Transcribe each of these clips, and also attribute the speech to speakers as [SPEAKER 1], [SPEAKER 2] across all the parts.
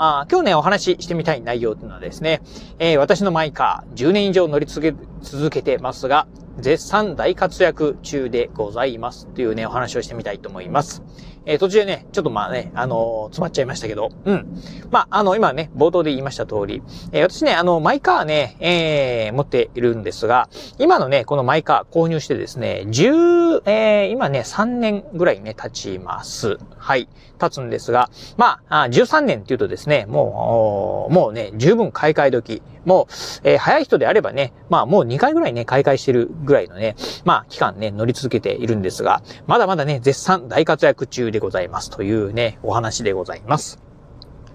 [SPEAKER 1] あ今日ね、お話ししてみたい内容というのはですね、えー、私のマイカー10年以上乗り続け、続けてますが、絶賛大活躍中でございますというね、お話をしてみたいと思います。えー、途中でね、ちょっとまあね、あのー、詰まっちゃいましたけど、うん。まあ、あの、今ね、冒頭で言いました通り、えー、私ね、あの、マイカーね、えー、持っているんですが、今のね、このマイカー購入してですね、10、えー、今ね、3年ぐらいね、経ちます。はい。経つんですが、まあ、13年っていうとですね、もう、もうね、十分買い替え時。もう、えー、早い人であればね、まあもう2回ぐらいね、買い替えしてるぐらいのね、まあ期間ね、乗り続けているんですが、まだまだね、絶賛大活躍中でございますというね、お話でございます。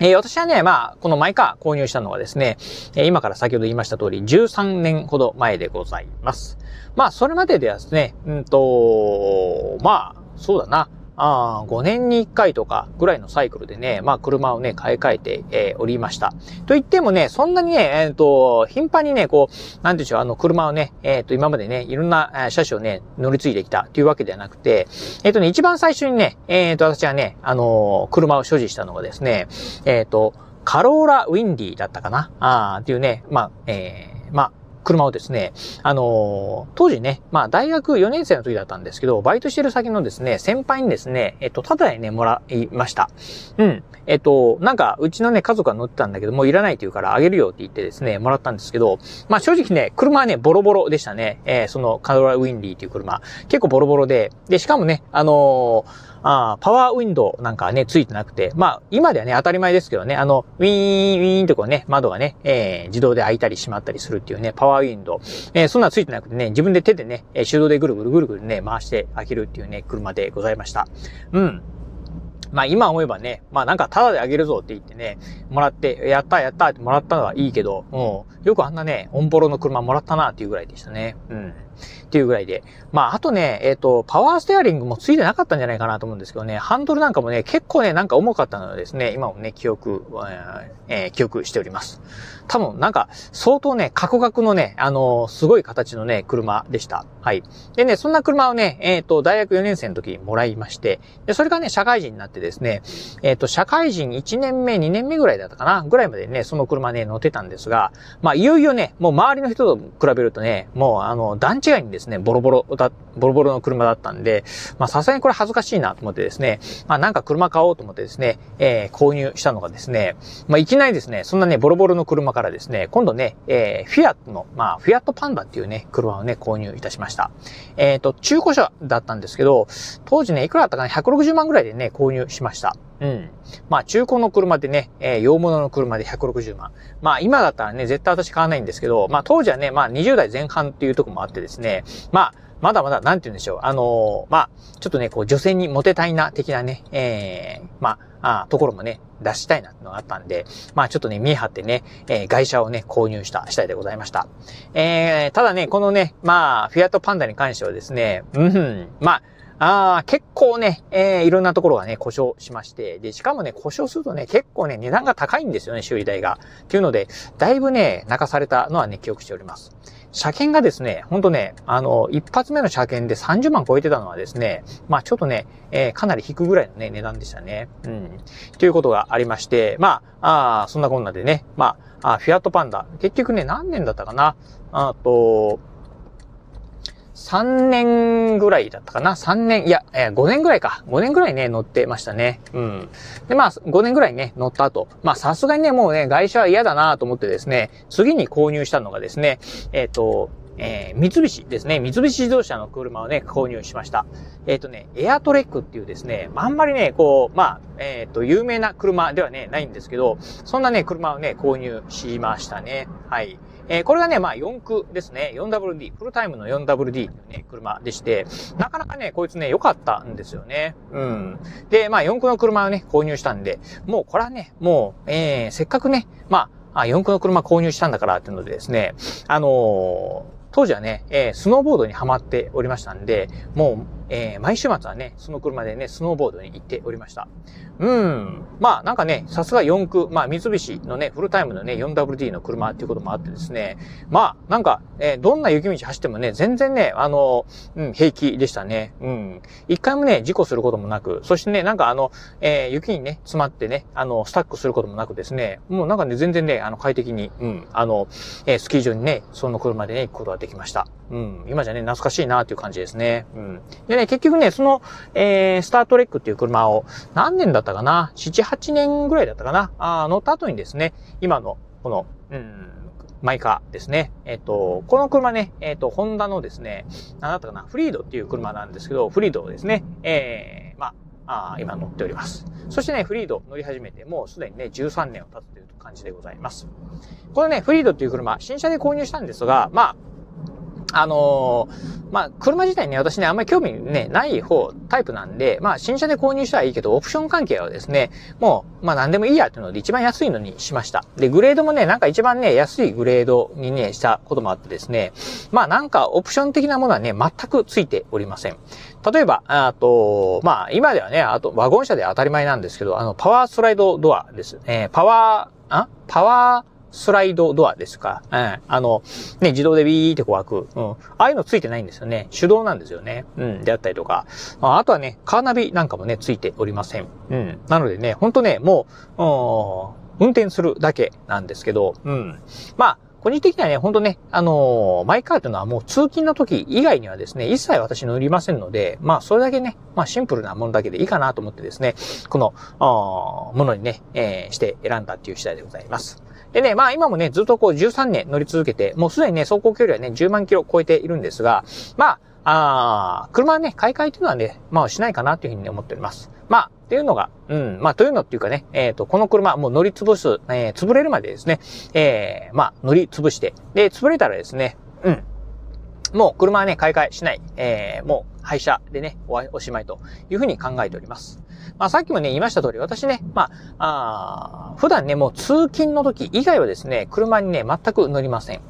[SPEAKER 1] えー、私はね、まあ、このマイカー購入したのはですね、えー、今から先ほど言いました通り、13年ほど前でございます。まあ、それまでではですね、うんと、まあ、そうだな。あ、5年に1回とかぐらいのサイクルでね、まあ車をね、買い替えて、えー、おりました。と言ってもね、そんなにね、えっ、ー、と、頻繁にね、こう、なんていうんでしょう、あの車をね、えっ、ー、と、今までね、いろんな車種をね、乗り継いできたっていうわけではなくて、えっ、とね、一番最初にね、えっ、と、私はね、あの車を所持したのがですね、えっ、と、カローラウィンディだったかな？ああ、っていうね、まあ、えー、まあ、車をですね、あのー、当時ね、まあ大学4年生の時だったんですけど、バイトしてる先のですね、先輩にですね、えっと、ただでね、もらいました。うん。えっと、なんか、うちのね、家族が乗ってたんだけど、もういらないって言うからあげるよって言ってですね、もらったんですけど、まあ正直ね、車はね、ボロボロでしたね。えー、そのカロラウィンディっていう車。結構ボロボロで、で、しかもね、あのーあパワーウィンドウなんかはね、ついてなくて、まあ、今ではね、当たり前ですけどね、あの、ウィーン、ウィーンとこうね、窓がね、えー、自動で開いたり閉まったりするっていうね、パワーウィンドウ。えー、そんなついてなくてね、自分で手でね、手動でぐるぐるぐるぐるね、回して開けるっていうね、車でございました。うん。まあ今思えばね、まあなんかタダであげるぞって言ってね、もらって、やったやったってもらったのはいいけど、もう、よくあんなね、オンボロの車もらったなっていうぐらいでしたね。うん。っていうぐらいで。まあ、あとね、えっ、ー、と、パワーステアリングもついてなかったんじゃないかなと思うんですけどね、ハンドルなんかもね、結構ね、なんか重かったのでですね、今もね、記憶、えー、記憶しております。多分、なんか、相当ね、カクカクのね、あのー、すごい形のね、車でした。はい。でね、そんな車をね、えっ、と、大学4年生の時にもらいまして、で、それがね、社会人になってですね、えっ、と、社会人1年目、2年目ぐらいだったかな、ぐらいまでね、その車ね、乗ってたんですが、まあ、いよいよね、もう周りの人と比べるとね、もう、あの、段違いにですね、ボロボロだ、ボロボロの車だったんで、まあさすがにこれ恥ずかしいなと思ってですね、まあなんか車買おうと思ってですね、えー、購入したのがですね、まあいきなりですね、そんなね、ボロボロの車からですね、今度ね、えー、フィアットの、まあフィアットパンダっていうね、車をね、購入いたしました。えっ、ー、と、中古車だったんですけど、当時ね、いくらだったかな、160万ぐらいでね、購入しました。うん。まあ、中古の車でね、えー、洋物の車で160万。まあ、今だったらね、絶対私買わないんですけど、まあ、当時はね、まあ、20代前半っていうとこもあってですね、まあ、まだまだ、なんて言うんでしょう。あのー、まあ、ちょっとね、こう、女性にモテたいな、的なね、えー、まあ、あところもね、出したいなってのがあったんで、まあちょっとね、見え張ってね、えー、外車をね、購入した、次第でございました。えー、ただね、このね、まあ、フィアットパンダに関してはですね、うん、まあ、ああ、結構ね、えー、いろんなところがね、故障しまして、で、しかもね、故障するとね、結構ね、値段が高いんですよね、修理代が。っていうので、だいぶね、泣かされたのはね、記憶しております。車検がですね、ほんとね、あの、一発目の車検で30万超えてたのはですね、まあちょっとね、えー、かなり引くぐらいのね、値段でしたね。うん。ということがありまして、まあ、あそんなこんなでね、まあ、あフィアットパンダ、結局ね、何年だったかなあと、3年ぐらいだったかな ?3 年、いや、えー、5年ぐらいか。5年ぐらいね、乗ってましたね。うん。で、まあ、5年ぐらいね、乗った後。まあ、さすがにね、もうね、外車は嫌だなと思ってですね、次に購入したのがですね、えっ、ー、と、えー、三菱ですね。三菱自動車の車をね、購入しました。えっ、ー、とね、エアトレックっていうですね、あんまりね、こう、まあ、えっ、ー、と、有名な車ではね、ないんですけど、そんなね、車をね、購入しましたね。はい。えー、これがね、まあ4区ですね。4WD、フルタイムの 4WD というね、車でして、なかなかね、こいつね、良かったんですよね。うん。で、まあ4区の車をね、購入したんで、もうこれはね、もう、えー、せっかくね、まあ、あ、4区の車購入したんだからっていうのでですね、あのー当時はね、えー、スノーボードにハマっておりましたんで、もう、えー、毎週末はね、その車でね、スノーボードに行っておりました。うん。まあ、なんかね、さすが4区、まあ、三菱のね、フルタイムのね、4WD の車っていうこともあってですね、まあ、なんか、えー、どんな雪道走ってもね、全然ね、あの、うん、平気でしたね。うん。一回もね、事故することもなく、そしてね、なんかあの、えー、雪にね、詰まってね、あの、スタックすることもなくですね、もうなんかね、全然ね、あの、快適に、うん、あの、えー、スキー場にね、その車でね、行くことができました。うん。今じゃね、懐かしいなっていう感じですね。うん。でね、結局ね、その、えー、スタートレックっていう車を、何年だったかな ?7、8年ぐらいだったかな？あ乗った後にですね、今の、この、うん、マイカーですね。えっ、と、この車ね、えっ、と、ホンダのですね、何だったかな？フリードっていう車なんですけど、フリードをですね、えー、まあ、今乗っております。そしてね、フリード乗り始めて、もうすでにね、13年を経つという感じでございます。このね、フリードっていう車、新車で購入したんですが、まあ、あのー、まあ、車自体ね、私ね、あんまり興味ね、ない方、タイプなんで、まあ、新車で購入したらいいけど、オプション関係はですね、もう、まあ、何でもいいやっていうので、一番安いのにしました。で、グレードもね、なんか一番ね、安いグレードにね、したこともあってですね、まあ、なんか、オプション的なものはね、全くついておりません。例えば、あと、まあ、今ではね、あと、ワゴン車で当たり前なんですけど、あの、パワースライドドアです。え、パワー、あ？パワー、スライドドアですか？うん。あの、ね、自動でビーってこう開く。うん。ああいうのついてないんですよね。手動なんですよね。うん。であったりとか。あとはね、カーナビなんかもね、ついておりません。うん。なのでね、ほんとね、もう、うん運転するだけなんですけど、うん。まあ、個人的にはね、ほんとね、あのー、マイカーというのはもう通勤の時以外にはですね、一切私乗りませんので、まあ、それだけね、まあ、シンプルなものだけでいいかなと思ってですね、この、ものにね、えー、して選んだっていう次第でございます。でね、まあ今もね、ずっとこう13年乗り続けて、もうすでにね、走行距離はね、10万キロ超えているんですが、まあ、あ車はね、買い替えっていうのはね、まあしないかなというふうに思っております。まあ、っていうのが、うん、まあというのっていうかね、えっ、ー、と、この車もう乗り潰す、えー、潰れるまでですね、えー、まあ乗り潰して、で、潰れたらですね、うん、もう車はね、買い替えしない、えー、もう廃車でね、おしまいというふうに考えております。まあさっきもね、言いました通り、私ね、まあ、あ普段ね、もう通勤の時以外はですね、車にね、全く乗りません。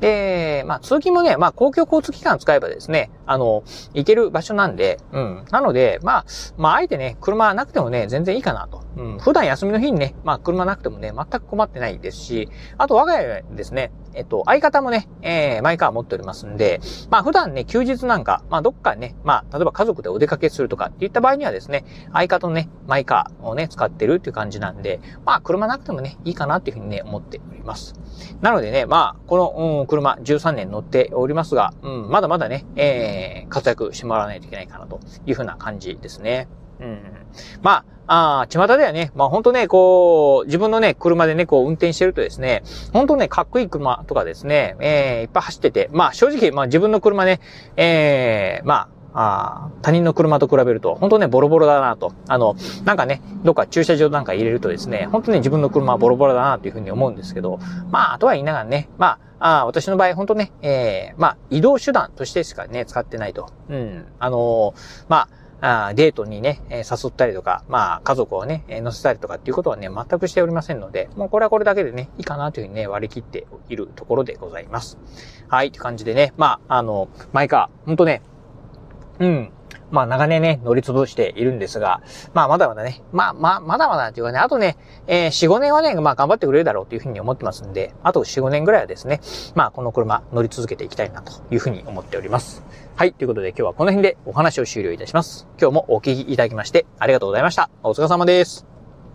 [SPEAKER 1] で、まあ通勤もね、まあ公共交通機関使えばですね、あの、行ける場所なんで、うん。なので、まあ、まああえてね、車なくてもね、全然いいかなと。うん。普段休みの日にね、まあ車なくてもね、全く困ってないですし、あと我が家ですね、えっと、相方もね、えー、マイカー持っておりますんで、まあ普段ね、休日なんか、まあどっかね、まあ例えば家族でお出かけするとかっていった場合にはですね、相方のね、マイカーをね、使ってるっていう感じなんで、まあ車なくてもね、いいかなっていうふうにね、思っております。なのでね、まあ、この、うん、車13年乗っておりますが、うん、まだまだね、えー、活躍してもらわないといけないかなというふうな感じですね。うん。まあ、ああ、巷ではね、まあ本当ね、こう、自分のね、車でね、こう運転してるとですね、本当ね、かっこいい車とかですね、えー、いっぱい走ってて、まあ正直、まあ自分の車ね、えー、まあ、あ他人の車と比べると、本当ね、ボロボロだなと。あの、なんかね、どっか駐車場なんか入れるとですね、本当ね、自分の車はボロボロだなというふうに思うんですけど、まあ、とは言いながらね、まあ、あ私の場合、本当ね、えー、まあ、移動手段としてしかね、使ってないと。うん。あのー、まあ、デートにね、え誘ったりとか、まあ、家族をね、え乗せたりとかっていうことはね、全くしておりませんので、もうこれはこれだけでね、いいかなというふうにね、割り切っているところでございます。はい、って感じでね、まあ、あの、マイカー、ほんとね、うん、まあ長年ね、乗り潰しているんですが、まあまだまだね、まあまあ、まだまだっていうかね、あとね、えー、4、5年はね、まあ頑張ってくれるだろうというふうに思ってますんで、あと4、5年ぐらいはですね、まあこの車乗り続けていきたいなというふうに思っております。はい。ということで今日はこの辺でお話を終了いたします。今日もお聞きいただきましてありがとうございました。お疲れ様です。